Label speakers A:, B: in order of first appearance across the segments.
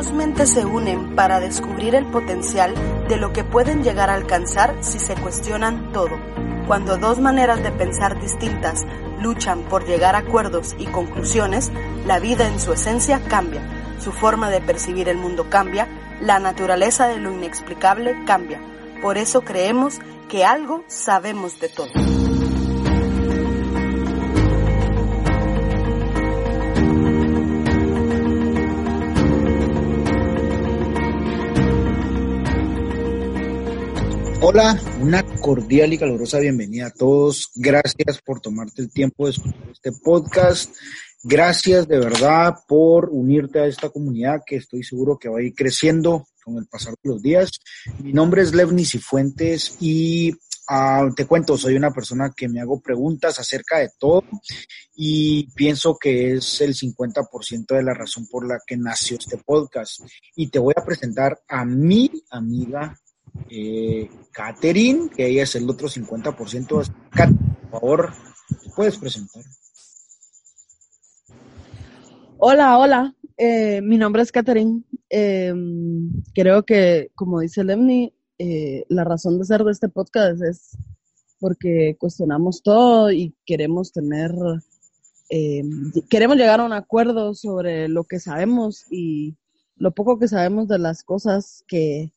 A: Dos mentes se unen para descubrir el potencial de lo que pueden llegar a alcanzar si se cuestionan todo. Cuando dos maneras de pensar distintas luchan por llegar a acuerdos y conclusiones, la vida en su esencia cambia, su forma de percibir el mundo cambia, la naturaleza de lo inexplicable cambia. Por eso creemos que algo sabemos de todo.
B: Hola, una cordial y calurosa bienvenida a todos. Gracias por tomarte el tiempo de escuchar este podcast. Gracias de verdad por unirte a esta comunidad que estoy seguro que va a ir creciendo con el pasar de los días. Mi nombre es Levni Cifuentes y ah, te cuento, soy una persona que me hago preguntas acerca de todo y pienso que es el 50% de la razón por la que nació este podcast. Y te voy a presentar a mi amiga eh, Catherine, que ella es el otro 50%. Kat, por favor, puedes presentar.
C: Hola, hola. Eh, mi nombre es Catherine. Eh, creo que, como dice Lemni, eh, la razón de ser de este podcast es porque cuestionamos todo y queremos tener, queremos llegar a un acuerdo sobre lo que sabemos y lo poco que sabemos de las cosas que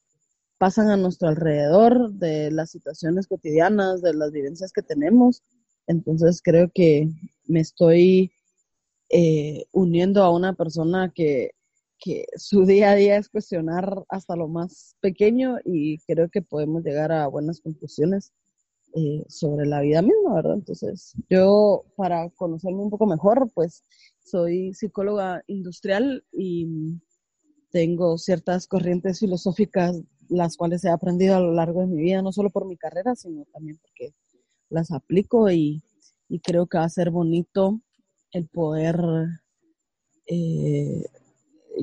C: pasan a nuestro alrededor, de las situaciones cotidianas, de las vivencias que tenemos. Entonces creo que me estoy eh, uniendo a una persona que, que su día a día es cuestionar hasta lo más pequeño y creo que podemos llegar a buenas conclusiones eh, sobre la vida misma, ¿verdad? Entonces, yo para conocerme un poco mejor, pues soy psicóloga industrial y tengo ciertas corrientes filosóficas las cuales he aprendido a lo largo de mi vida, no solo por mi carrera, sino también porque las aplico y, y creo que va a ser bonito el poder eh,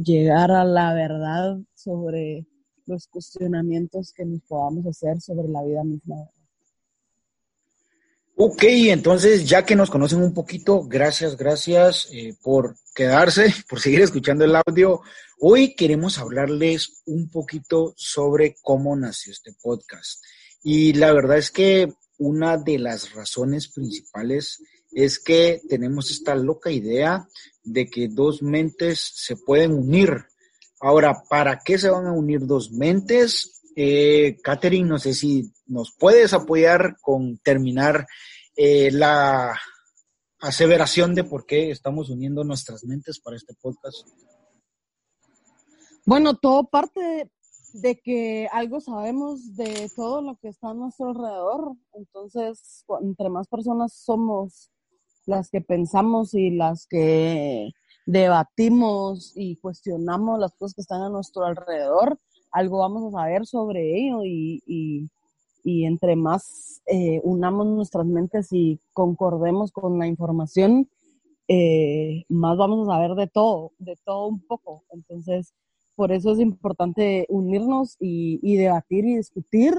C: llegar a la verdad sobre los cuestionamientos que nos podamos hacer sobre la vida misma.
B: Ok, entonces ya que nos conocen un poquito, gracias, gracias eh, por quedarse, por seguir escuchando el audio. Hoy queremos hablarles un poquito sobre cómo nació este podcast. Y la verdad es que una de las razones principales es que tenemos esta loca idea de que dos mentes se pueden unir. Ahora, ¿para qué se van a unir dos mentes? Eh, no sé si nos puedes apoyar con terminar eh, la aseveración de por qué estamos uniendo nuestras mentes para este podcast.
C: Bueno, todo parte de que algo sabemos de todo lo que está a nuestro alrededor. Entonces, entre más personas somos las que pensamos y las que debatimos y cuestionamos las cosas que están a nuestro alrededor, algo vamos a saber sobre ello y, y, y entre más eh, unamos nuestras mentes y concordemos con la información, eh, más vamos a saber de todo, de todo un poco. Entonces, por eso es importante unirnos y, y debatir y discutir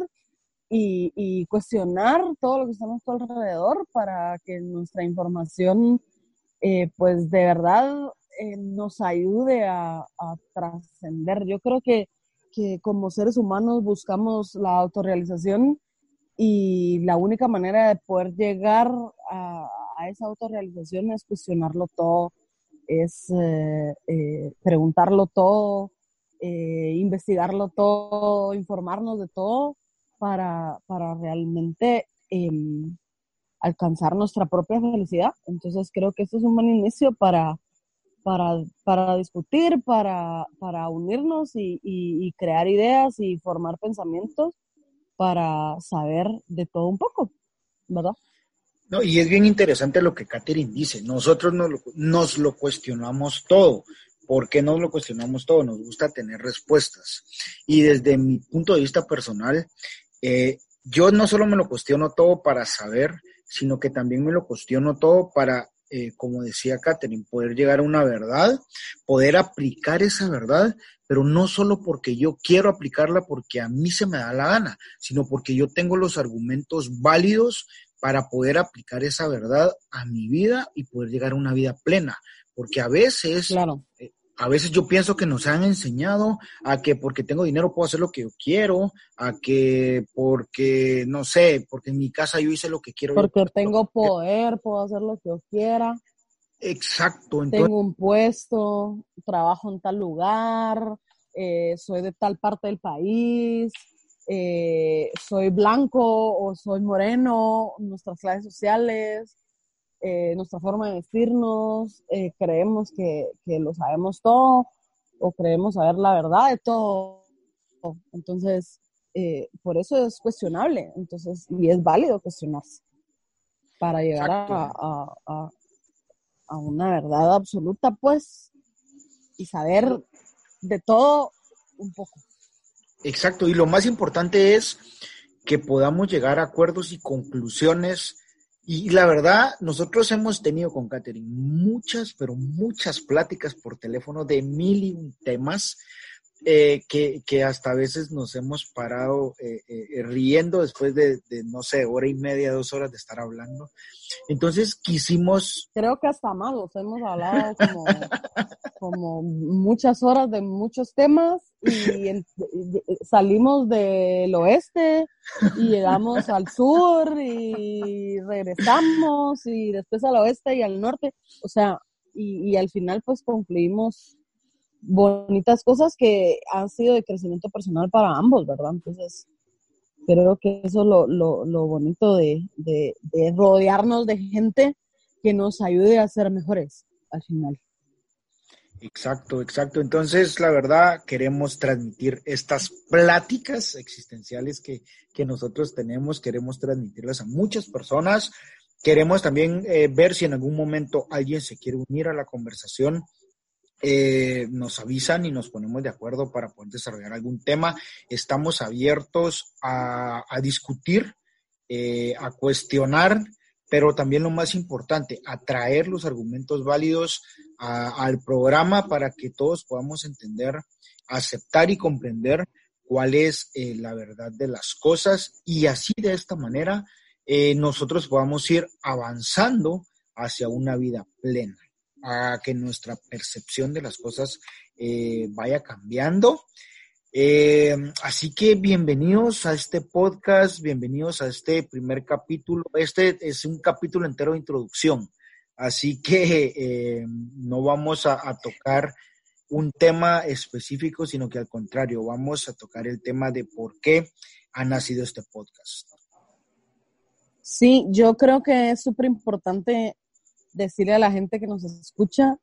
C: y, y, cuestionar todo lo que está a nuestro alrededor para que nuestra información, eh, pues de verdad, eh, nos ayude a, a trascender. Yo creo que, que como seres humanos buscamos la autorrealización y la única manera de poder llegar a, esa autorrealización es cuestionarlo todo, es eh, eh, preguntarlo todo, eh, investigarlo todo, informarnos de todo para, para realmente em, alcanzar nuestra propia felicidad. Entonces creo que esto es un buen inicio para, para, para discutir, para, para unirnos y, y, crear ideas y formar pensamientos para saber de todo un poco, ¿verdad?
B: No, y es bien interesante lo que Catherine dice. Nosotros nos lo, nos lo cuestionamos todo. ¿Por qué nos lo cuestionamos todo? Nos gusta tener respuestas. Y desde mi punto de vista personal, eh, yo no solo me lo cuestiono todo para saber, sino que también me lo cuestiono todo para, eh, como decía Catherine, poder llegar a una verdad, poder aplicar esa verdad, pero no solo porque yo quiero aplicarla porque a mí se me da la gana, sino porque yo tengo los argumentos válidos para poder aplicar esa verdad a mi vida y poder llegar a una vida plena. Porque a veces,
C: Claro.
B: eh, a veces yo pienso que nos han enseñado a que porque tengo dinero puedo hacer lo que yo quiero, a que porque, no sé, porque en mi casa yo hice lo que quiero.
C: Porque tengo poder, puedo hacer lo que yo quiera,
B: Exacto, entonces,
C: tengo un puesto, trabajo en tal lugar, eh, soy de tal parte del país, eh, soy blanco o soy moreno, nuestras clases sociales, eh, nuestra forma de vestirnos, eh, creemos que, que lo sabemos todo o creemos saber la verdad de todo. Entonces, eh, por eso es cuestionable, entonces, y es válido cuestionarse para llegar a, a- a una verdad absoluta, pues, y saber de todo un poco.
B: exacto, y lo más importante es que podamos llegar a acuerdos y conclusiones. Y la verdad, nosotros hemos tenido con Catherine muchas, pero muchas pláticas por teléfono de mil y un temas eh, que, que hasta a veces nos hemos parado eh, eh, riendo después de, de, no sé, hora y media, dos horas de estar hablando. Entonces quisimos,
C: Creo que hasta más, sea, hemos hablado como, como muchas horas de muchos temas y salimos del oeste y llegamos al sur y regresamos y después al oeste y al norte, o sea, y, y al final pues concluimos bonitas cosas que han sido de crecimiento personal para ambos, ¿verdad? Entonces, creo que eso es lo, lo, lo bonito de, de rodearnos de gente que nos ayude a ser mejores al final.
B: Exacto, exacto. Entonces, la verdad, queremos transmitir estas pláticas existenciales que, que nosotros tenemos, queremos transmitirlas a muchas personas. Queremos también eh, ver si en algún momento alguien se quiere unir a la conversación. Eh, nos avisan y nos ponemos de acuerdo para poder desarrollar algún tema. Estamos abiertos a, a discutir, eh, a cuestionar, pero también lo más importante, a traer los argumentos válidos al programa para que todos podamos entender, aceptar y comprender cuál es eh, la verdad de las cosas y así de esta manera eh, nosotros podamos ir avanzando hacia una vida plena, a que nuestra percepción de las cosas eh, vaya cambiando. Eh, así que bienvenidos a este podcast, bienvenidos a este primer capítulo. Este es un capítulo entero de introducción, así que eh, no vamos a, tocar un tema específico, sino que al contrario, vamos a tocar el tema de por qué ha nacido este podcast.
C: Sí, yo creo que es súper importante decirle a la gente que nos escucha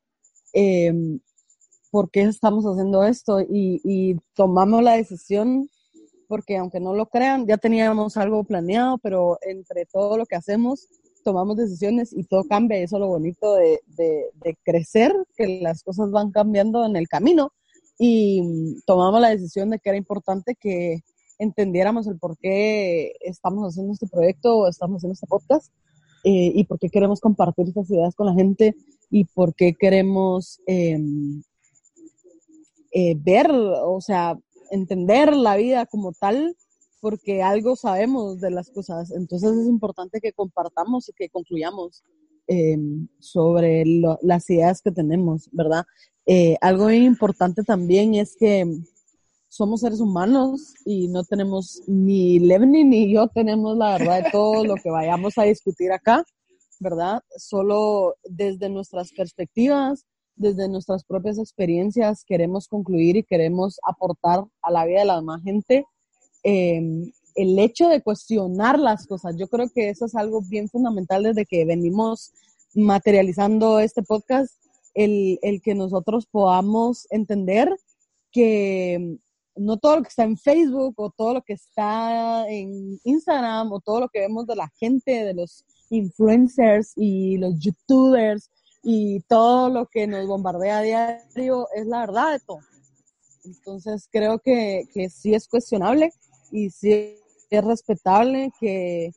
C: eh, por qué estamos haciendo esto y, y, tomamos la decisión porque aunque no lo crean, ya teníamos algo planeado, pero entre todo lo que hacemos, tomamos decisiones y todo cambia. Eso es lo bonito de, de, de crecer, que las cosas van cambiando en el camino y tomamos la decisión de que era importante que entendiéramos el por qué estamos haciendo este proyecto o estamos haciendo este podcast eh, y por qué queremos compartir estas ideas con la gente y por qué queremos eh, eh, ver, o sea, entender la vida como tal, porque algo sabemos de las cosas. Entonces es importante que compartamos y que concluyamos eh, sobre las ideas que tenemos, ¿verdad? Eh, algo importante también es que somos seres humanos y no tenemos ni Levni ni yo tenemos la verdad de todo lo que vayamos a discutir acá, ¿verdad? Solo desde nuestras perspectivas, desde nuestras propias experiencias queremos concluir y queremos aportar a la vida de la demás gente eh, el hecho de cuestionar las cosas. Yo creo que eso es algo bien fundamental desde que venimos materializando este podcast, el, el que nosotros podamos entender que no todo lo que está en Facebook o todo lo que está en Instagram o todo lo que vemos de la gente, de los influencers y los youtubers y todo lo que nos bombardea a diario es la verdad de todo. Entonces creo que, que sí es cuestionable y sí es respetable que,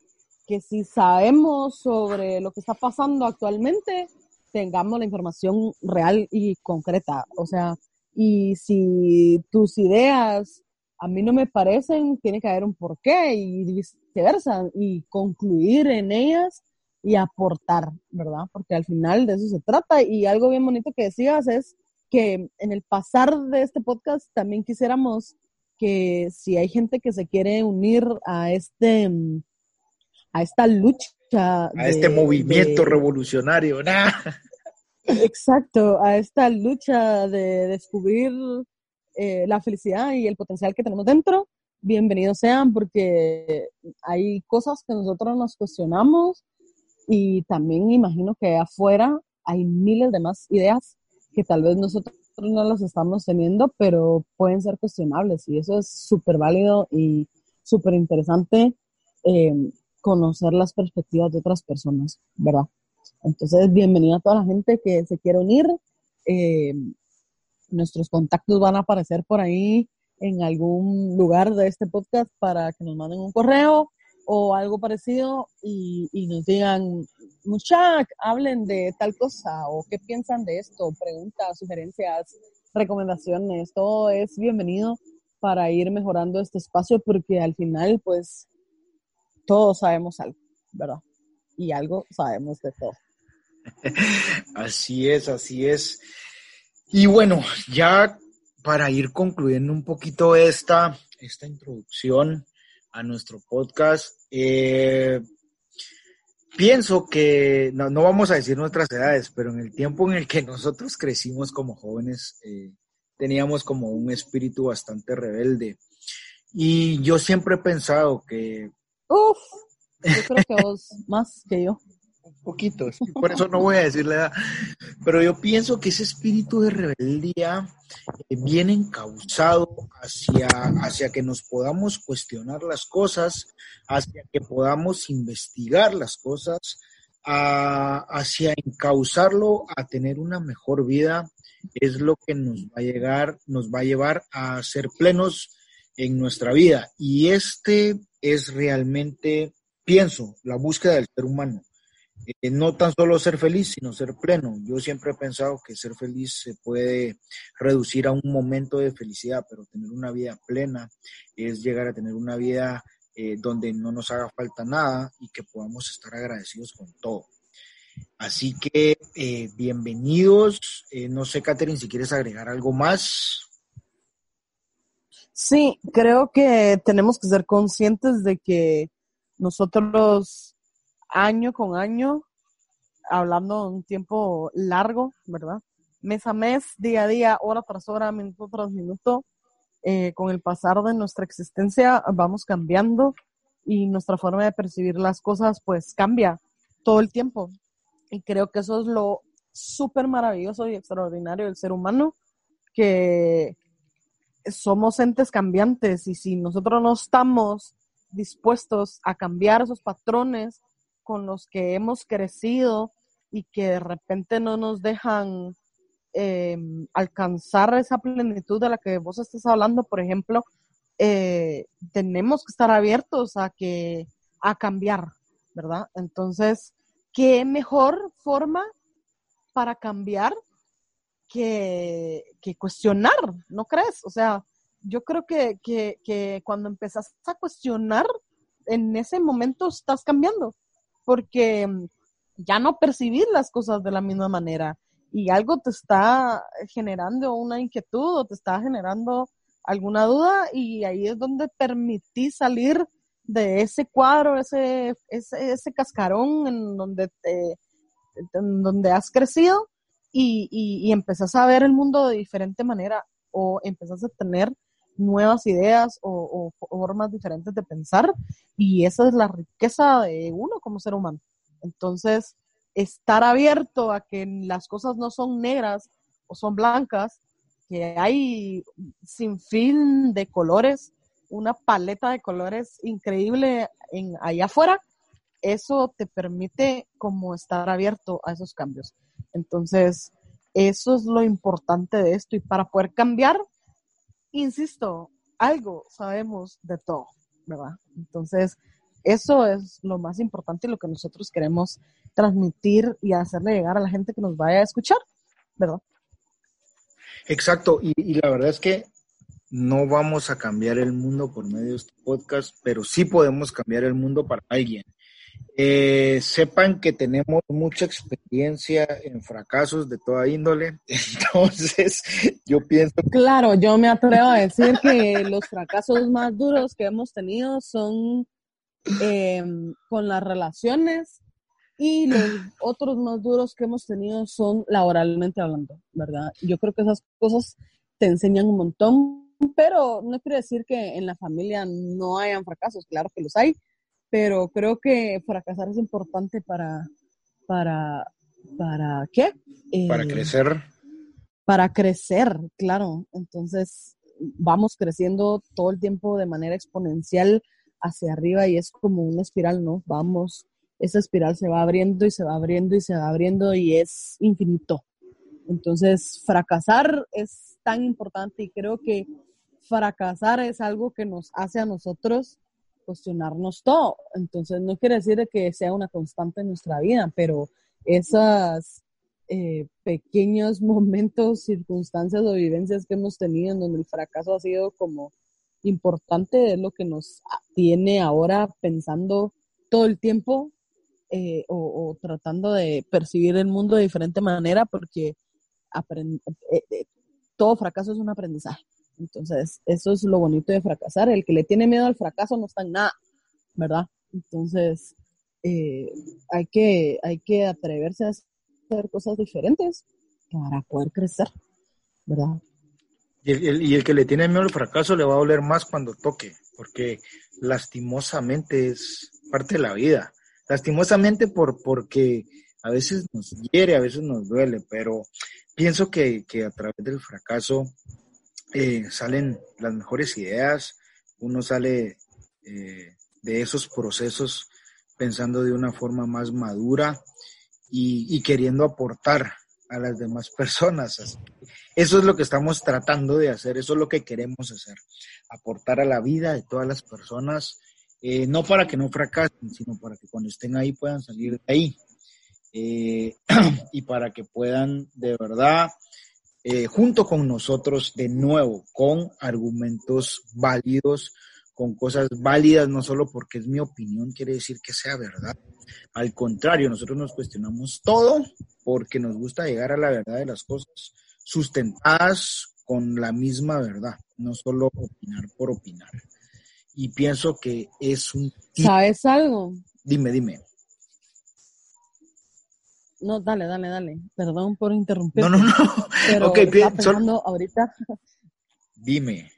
C: que si sabemos sobre lo que está pasando actualmente, tengamos la información real y concreta. O sea, y si tus ideas a mí no me parecen, tiene que haber un porqué y viceversa, y concluir en ellas y aportar, ¿verdad? Porque al final de eso se trata. Y algo bien bonito que decías es que en el pasar de este podcast también quisiéramos que si hay gente que se quiere unir a este a esta lucha
B: a este movimiento revolucionario,
C: Exacto, a esta lucha de descubrir eh, la felicidad y el potencial que tenemos dentro, bienvenidos sean porque hay cosas que nosotros nos cuestionamos y también imagino que afuera hay miles de más ideas que tal vez nosotros no las estamos teniendo, pero pueden ser cuestionables y eso es súper válido y súper interesante eh, conocer las perspectivas de otras personas, ¿verdad? Entonces, bienvenida a toda la gente que se quiere unir. Eh, nuestros contactos van a aparecer por ahí en algún lugar de este podcast para que nos manden un correo o algo parecido y, nos digan, muchach, hablen de tal cosa o qué piensan de esto, preguntas, sugerencias, recomendaciones, todo es bienvenido para ir mejorando este espacio porque al final pues todos sabemos algo, ¿verdad? Y algo sabemos de todo.
B: Así es, así es. Y bueno, ya para ir concluyendo un poquito esta, esta introducción a nuestro podcast, eh, pienso que, no, vamos a decir nuestras edades, pero en el tiempo en el que nosotros crecimos como jóvenes, eh, teníamos como un espíritu bastante rebelde. Y yo siempre he pensado que...
C: Uf, yo creo que vos más que yo
B: poquito, por eso no voy a decir la edad, pero yo pienso que ese espíritu de rebeldía eh, viene encauzado hacia, hacia que nos podamos cuestionar las cosas, hacia que podamos investigar las cosas, hacia encauzarlo a tener una mejor vida, es lo que nos va a llegar, nos va a llevar a ser plenos en nuestra vida. Y este es realmente, pienso, la búsqueda del ser humano eh, no tan solo ser feliz, sino ser pleno. Yo siempre he pensado que ser feliz se puede reducir a un momento de felicidad, pero tener una vida plena es llegar a tener una vida eh, donde no nos haga falta nada y que podamos estar agradecidos con todo. Así que eh, bienvenidos. no sé, Catherine, si quieres agregar algo más.
C: Sí, creo que tenemos que ser conscientes de que nosotros año con año, hablando un tiempo largo, ¿verdad? Mes a mes, día a día, hora tras hora, minuto tras minuto, eh, con el pasar de nuestra existencia vamos cambiando y nuestra forma de percibir las cosas pues cambia todo el tiempo. Y creo que eso es lo súper maravilloso y extraordinario del ser humano, que somos entes cambiantes y si nosotros no estamos dispuestos a cambiar esos patrones con los que hemos crecido y que de repente no nos dejan eh, alcanzar esa plenitud de la que vos estás hablando, por ejemplo, eh, tenemos que estar abiertos a que a cambiar, ¿verdad? Entonces, ¿qué mejor forma para cambiar que, que cuestionar? ¿No crees? O sea, yo creo que, que, que cuando empezás a cuestionar, en ese momento estás cambiando porque mm, ya no percibir las cosas de la misma manera y algo te está generando una inquietud o te está generando alguna duda y ahí es donde permitís salir de ese cuadro, ese, ese, ese cascarón en donde, te, en donde has crecido y, y, y empezás a ver el mundo de diferente manera o empezás a tener nuevas ideas o, formas diferentes de pensar y esa es la riqueza de uno como ser humano. Entonces, estar abierto a que las cosas no son negras o son blancas, que hay sin fin de colores, una paleta de colores increíble en allá afuera, eso te permite como estar abierto a esos cambios. Entonces, eso es lo importante de esto y para poder cambiar, insisto, algo sabemos de todo, ¿verdad? Entonces, eso es lo más importante y lo que nosotros queremos transmitir y hacerle llegar a la gente que nos vaya a escuchar, ¿verdad?
B: Exacto, y, la verdad es que no vamos a cambiar el mundo por medio de este podcast, pero sí podemos cambiar el mundo para alguien. Eh, sepan que tenemos mucha experiencia en fracasos de toda índole, entonces yo pienso...
C: Claro, yo me atrevo a decir que los fracasos más duros que hemos tenido son em, con las relaciones y los otros más duros que hemos tenido son laboralmente hablando, ¿verdad? Yo creo que esas cosas te enseñan un montón, pero no quiere decir que en la familia no hayan fracasos, claro que los hay, pero creo que fracasar es importante para, para, para ¿qué?
B: para eh, crecer.
C: Para crecer, claro. Entonces, vamos creciendo todo el tiempo de manera exponencial hacia arriba y es como una espiral, ¿no? Vamos, esa espiral se va abriendo y se va abriendo y se va abriendo y es infinito. Entonces, fracasar es tan importante y creo que fracasar es algo que nos hace a nosotros cuestionarnos todo. Entonces, no quiere decir que sea una constante en nuestra vida, pero esos eh, pequeños momentos, circunstancias o vivencias que hemos tenido en donde el fracaso ha sido como importante es lo que nos tiene ahora pensando todo el tiempo eh, o, tratando de percibir el mundo de diferente manera porque eh, todo fracaso es un aprendizaje. Entonces, eso es lo bonito de fracasar. El que le tiene miedo al fracaso no está en nada, ¿verdad? Entonces, eh, hay, que, hay que atreverse a hacer cosas diferentes para poder crecer, ¿verdad?
B: Y el, y el, que le tiene miedo al fracaso le va a doler más cuando toque, porque lastimosamente es parte de la vida. Lastimosamente por, porque a veces nos hiere, a veces nos duele, pero pienso que, que a través del fracaso eh, salen las mejores ideas, uno sale eh, de esos procesos pensando de una forma más madura y, queriendo aportar a las demás personas. Eso es lo que estamos tratando de hacer, eso es lo que queremos hacer, aportar a la vida de todas las personas, eh, no para que no fracasen, sino para que cuando estén ahí puedan salir de ahí y para que puedan de verdad eh, junto con nosotros de nuevo, con argumentos válidos, con cosas válidas, no solo porque es mi opinión, quiere decir que sea verdad. Al contrario, nosotros nos cuestionamos todo porque nos gusta llegar a la verdad de las cosas, sustentadas con la misma verdad, no solo opinar por opinar. Y pienso que es un...
C: ¿Sabes algo?
B: Dime, dime.
C: No, dale, dale, dale. Perdón por interrumpir.
B: No, no, no.
C: Pero okay, pensando ahorita.
B: Dime.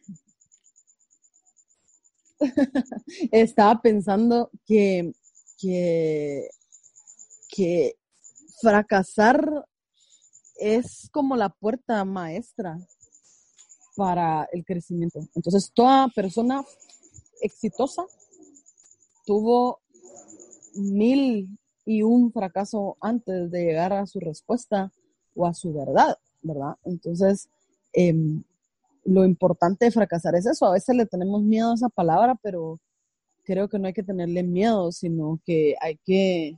C: estaba pensando que, que, que fracasar es como la puerta maestra para el crecimiento. Entonces, toda persona exitosa tuvo mil y un fracaso antes de llegar a su respuesta o a su verdad, ¿verdad? Entonces, em, lo importante de fracasar es eso. A veces le tenemos miedo a esa palabra, pero creo que no hay que tenerle miedo, sino que hay que,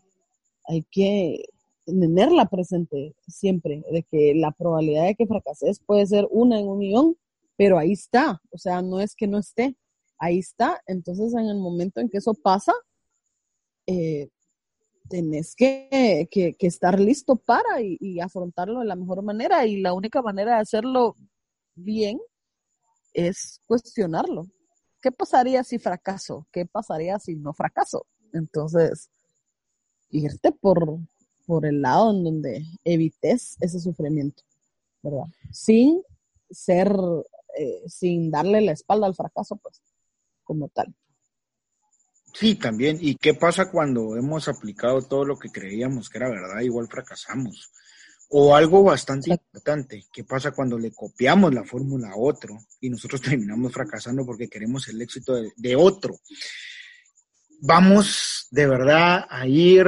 C: hay que tenerla presente siempre, de que la probabilidad de que fracases puede ser una en un millón, pero ahí está, o sea, no es que no esté, ahí está. Entonces, en el momento en que eso pasa, eh, tenés que, estar listo para y, afrontarlo de la mejor manera y la única manera de hacerlo bien es cuestionarlo. ¿Qué pasaría si fracaso? ¿Qué pasaría si no fracaso? Entonces, irte por, por el lado en donde evites ese sufrimiento, ¿verdad? Sin ser, eh, sin darle la espalda al fracaso, pues, como tal.
B: Sí, también. ¿Y qué pasa cuando hemos aplicado todo lo que creíamos que era verdad, igual fracasamos? O algo bastante importante, ¿qué pasa cuando le copiamos la fórmula a otro y nosotros terminamos fracasando porque queremos el éxito de, otro? vamos de verdad a ir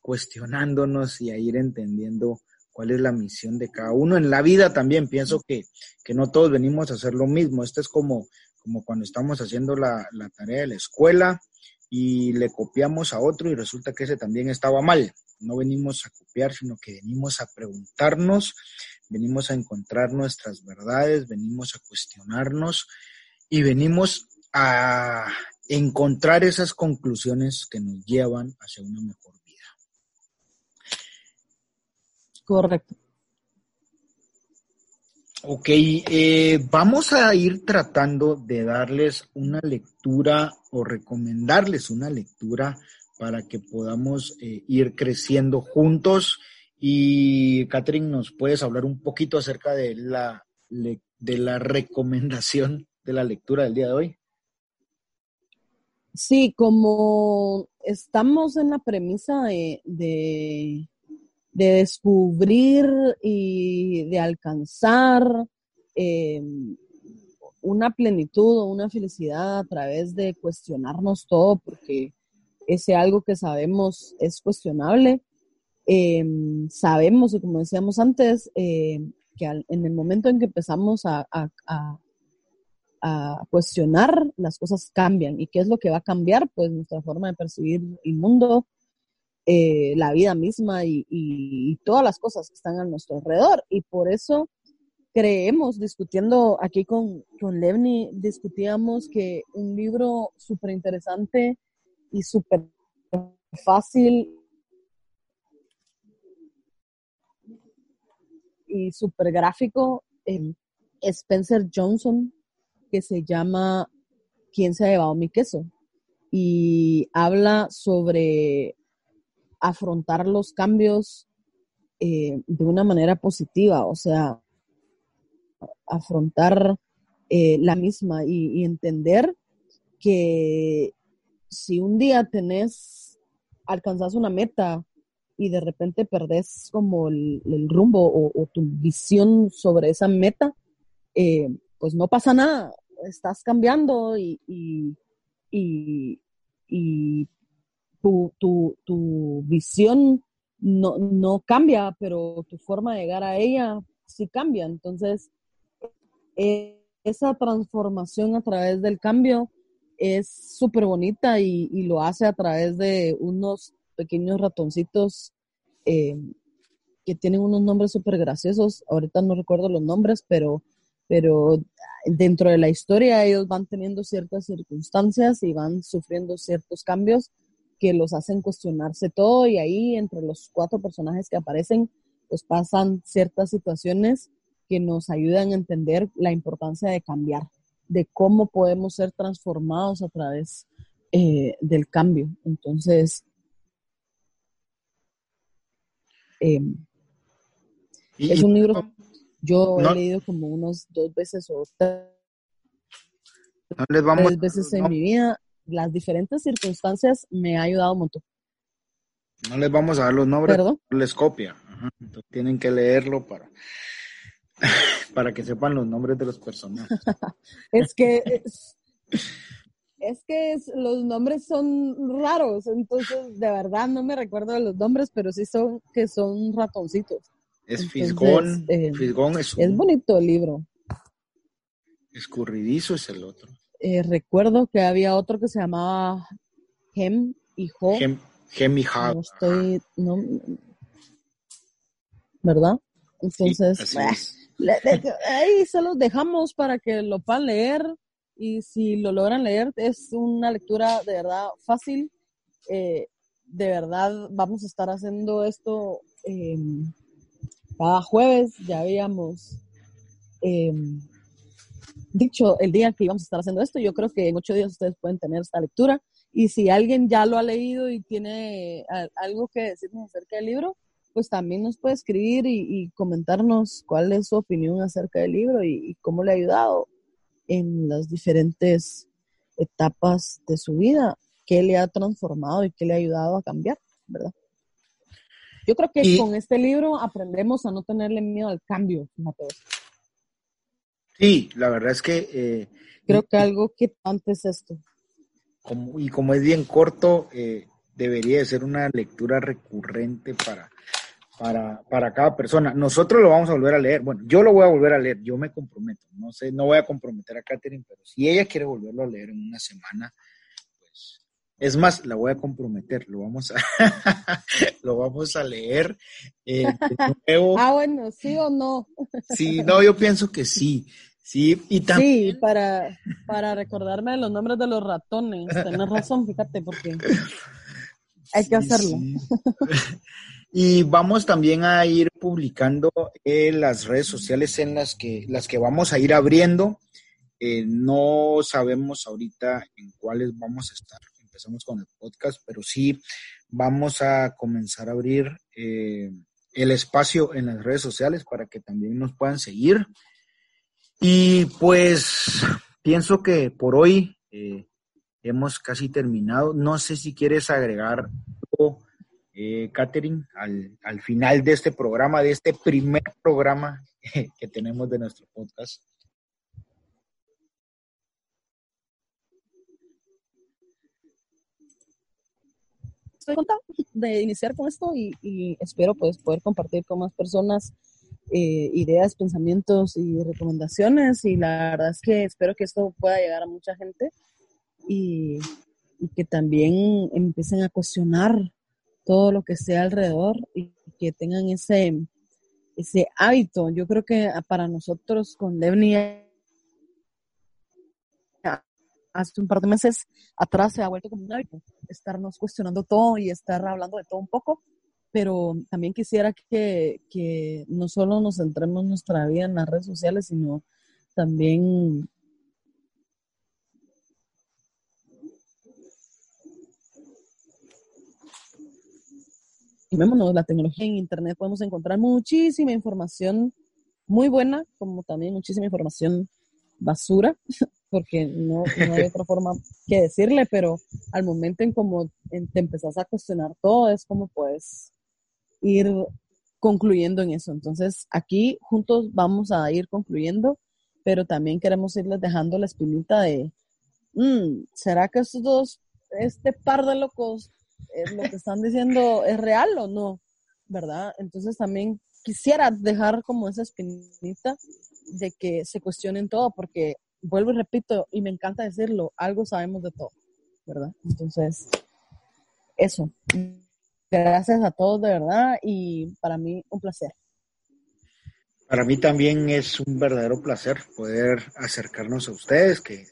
B: cuestionándonos y a ir entendiendo cuál es la misión de cada uno. En la vida también pienso que, que no todos venimos a hacer lo mismo. Esto es como, como cuando estamos haciendo la, la tarea de la escuela y le copiamos a otro y resulta que ese también estaba mal. No venimos a copiar, sino que venimos a preguntarnos, venimos a encontrar nuestras verdades, venimos a cuestionarnos y venimos a encontrar esas conclusiones que nos llevan hacia una mejor vida.
C: Correcto.
B: Ok, eh, vamos a ir tratando de darles una lectura o recomendarles una lectura para que podamos eh, ir creciendo juntos. Y Catherine, ¿nos puedes hablar un poquito acerca de la, de la recomendación de la lectura del día de hoy?
C: Sí, como estamos en la premisa de, de, descubrir y de alcanzar eh, una plenitud o una felicidad a través de cuestionarnos todo, porque ese algo que sabemos es cuestionable. Eh, sabemos, y como decíamos antes, eh, que en el momento en que empezamos a, a cuestionar, las cosas cambian. ¿Y qué es lo que va a cambiar? Pues nuestra forma de percibir el mundo, eh, la vida misma y, todas las cosas que están a nuestro alrededor. Y por eso creemos, discutiendo aquí con, con Levni, discutíamos que un libro súper interesante y súper fácil y súper gráfico, eh, Spencer Johnson, que se llama ¿Quién se ha llevado mi queso? Y habla sobre afrontar los cambios eh, de una manera positiva, o sea, afrontar eh, la misma y, entender que si un día tenés, alcanzas una meta y de repente perdés como el, rumbo o, tu visión sobre esa meta, eh, pues no pasa nada, estás cambiando y, tu, visión no, cambia, pero tu forma de llegar a ella sí cambia. Entonces, e, esa transformación a través del cambio es súper bonita y, lo hace a través de unos pequeños ratoncitos eh, que tienen unos nombres súper graciosos. Ahorita no recuerdo los nombres, pero pero dentro de la historia ellos van teniendo ciertas circunstancias y van sufriendo ciertos cambios que los hacen cuestionarse todo y ahí entre los cuatro personajes que aparecen pues pasan ciertas situaciones que nos ayudan a entender la importancia de cambiar, de cómo podemos ser transformados a través eh, del cambio. Entonces, em, es un libro yo he leído como unos dos veces o tres, veces en mi vida. Las diferentes circunstancias me ha ayudado un montón.
B: No les vamos a dar los nombres, les copia. tienen que leerlo para, para que sepan los nombres de los personajes.
C: es que es, que los nombres son raros, entonces de verdad no me recuerdo de los nombres, pero sí son que son ratoncitos.
B: Es Fisgón. Eh, Fisgón es,
C: es bonito el libro.
B: Escurridizo es el otro.
C: Eh, recuerdo que había otro que se llamaba Gem y Jo.
B: Gem, y Jo.
C: No estoy, no, ¿verdad? Entonces, ahí se los dejamos para que lo puedan leer y si lo logran leer es una lectura de verdad fácil. Eh, de verdad vamos a estar haciendo esto cada jueves ya habíamos em, dicho el día que íbamos a estar haciendo esto. Yo creo que en ocho días ustedes pueden tener esta lectura. Y si alguien ya lo ha leído y tiene algo que decirnos acerca del libro, pues también nos puede escribir y, comentarnos cuál es su opinión acerca del libro y, cómo le ha ayudado en las diferentes etapas de su vida, qué le ha transformado y qué le ha ayudado a cambiar, ¿verdad? Yo creo que con este libro aprendemos a no tenerle miedo al cambio, Mateo.
B: Sí, la verdad es que... Eh,
C: creo que algo que antes esto.
B: como, y como es bien corto, eh, debería de ser una lectura recurrente para, para, para cada persona. Nosotros lo vamos a volver a leer. Bueno, yo lo voy a volver a leer, yo me comprometo. No sé, no voy a comprometer a Catherine, pero si ella quiere volverlo a leer en una semana, pues es más, la voy a comprometer, lo vamos a, lo vamos a leer.
C: Eh, ah, bueno, sí o no.
B: sí, no, yo pienso que sí. Sí, y también.
C: Sí, para, para recordarme de los nombres de los ratones. Tienes razón, fíjate, porque hay que hacerlo.
B: Y vamos también a ir publicando en las redes sociales en las que, las que vamos a ir abriendo. Eh, no sabemos ahorita en cuáles vamos a estar. Empezamos con el podcast, pero sí vamos a comenzar a abrir eh, el espacio en las redes sociales para que también nos puedan seguir. Y pues pienso que por hoy eh, hemos casi terminado. No sé si quieres agregar algo eh, Catherine, al, al, final de este programa, de este primer programa que tenemos de nuestro podcast?
C: Estoy contenta de iniciar con esto y, espero pues poder compartir con más personas eh, ideas, pensamientos y recomendaciones y la verdad es que espero que esto pueda llegar a mucha gente y, que también empiecen a cuestionar todo lo que sea alrededor y que tengan ese, ese hábito. Yo creo que para nosotros con Devni hace un par de meses atrás se ha vuelto como un hábito estarnos cuestionando todo y estar hablando de todo un poco, pero también quisiera que, que no solo nos centremos nuestra vida en las redes sociales, sino también vémonos, la tecnología en Internet podemos encontrar muchísima información muy buena, como también muchísima información basura, porque no, hay otra forma que decirle, pero al momento en como te empezás a cuestionar todo, es como puedes ir concluyendo en eso. Entonces, aquí juntos vamos a ir concluyendo, pero también queremos irles dejando la espinita de, mm, ¿será que estos dos, este par de locos lo que están diciendo es real o no, ¿verdad? Entonces también quisiera dejar como esa espinita de que se cuestionen todo, porque vuelvo y repito, y me encanta decirlo, algo sabemos de todo, ¿verdad? Entonces, eso. Gracias a todos de verdad y para mí un placer.
B: Para mí también es un verdadero placer poder acercarnos a ustedes, que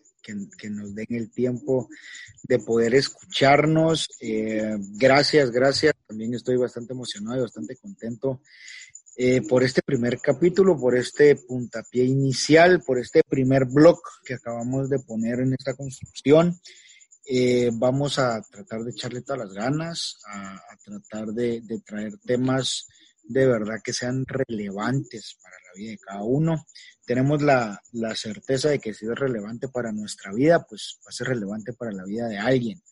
B: que, nos den el tiempo de poder escucharnos. Eh, gracias, gracias. También estoy bastante emocionado y bastante contento eh, por este primer capítulo, por este puntapié inicial, por este primer blog que acabamos de poner en esta construcción. Eh, vamos a tratar de echarle todas las ganas, a, tratar de, de, traer temas de verdad que sean relevantes para la vida de cada uno tenemos la, certeza de que si es relevante para nuestra vida, pues va a ser relevante para la vida de alguien.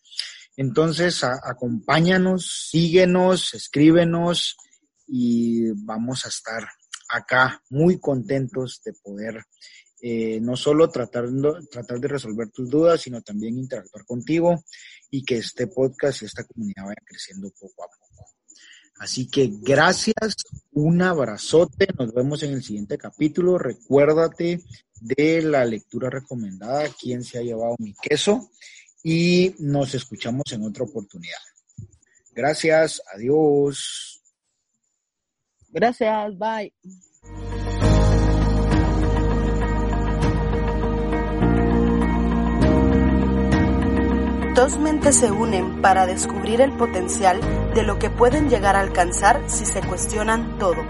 B: Entonces, acompáñanos, síguenos, escríbenos y vamos a estar acá muy contentos de poder eh, no solo tratar, tratar de resolver tus dudas, sino también interactuar contigo y que este podcast y esta comunidad vaya creciendo poco a poco. Así que gracias, un abrazote, nos vemos en el siguiente capítulo. Recuérdate de la lectura recomendada, quién se ha llevado mi queso y nos escuchamos en otra oportunidad. Gracias, adiós.
C: Gracias, bye.
A: Dos mentes se unen para descubrir el potencial de lo que pueden llegar a alcanzar si se cuestionan todo.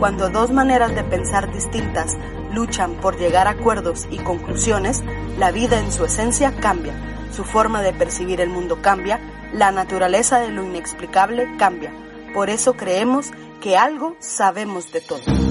A: Cuando dos maneras de pensar distintas luchan por llegar a acuerdos y conclusiones, la vida en su esencia cambia, su forma de percibir el mundo cambia, la naturaleza de lo inexplicable cambia. Por eso creemos que algo sabemos de todo.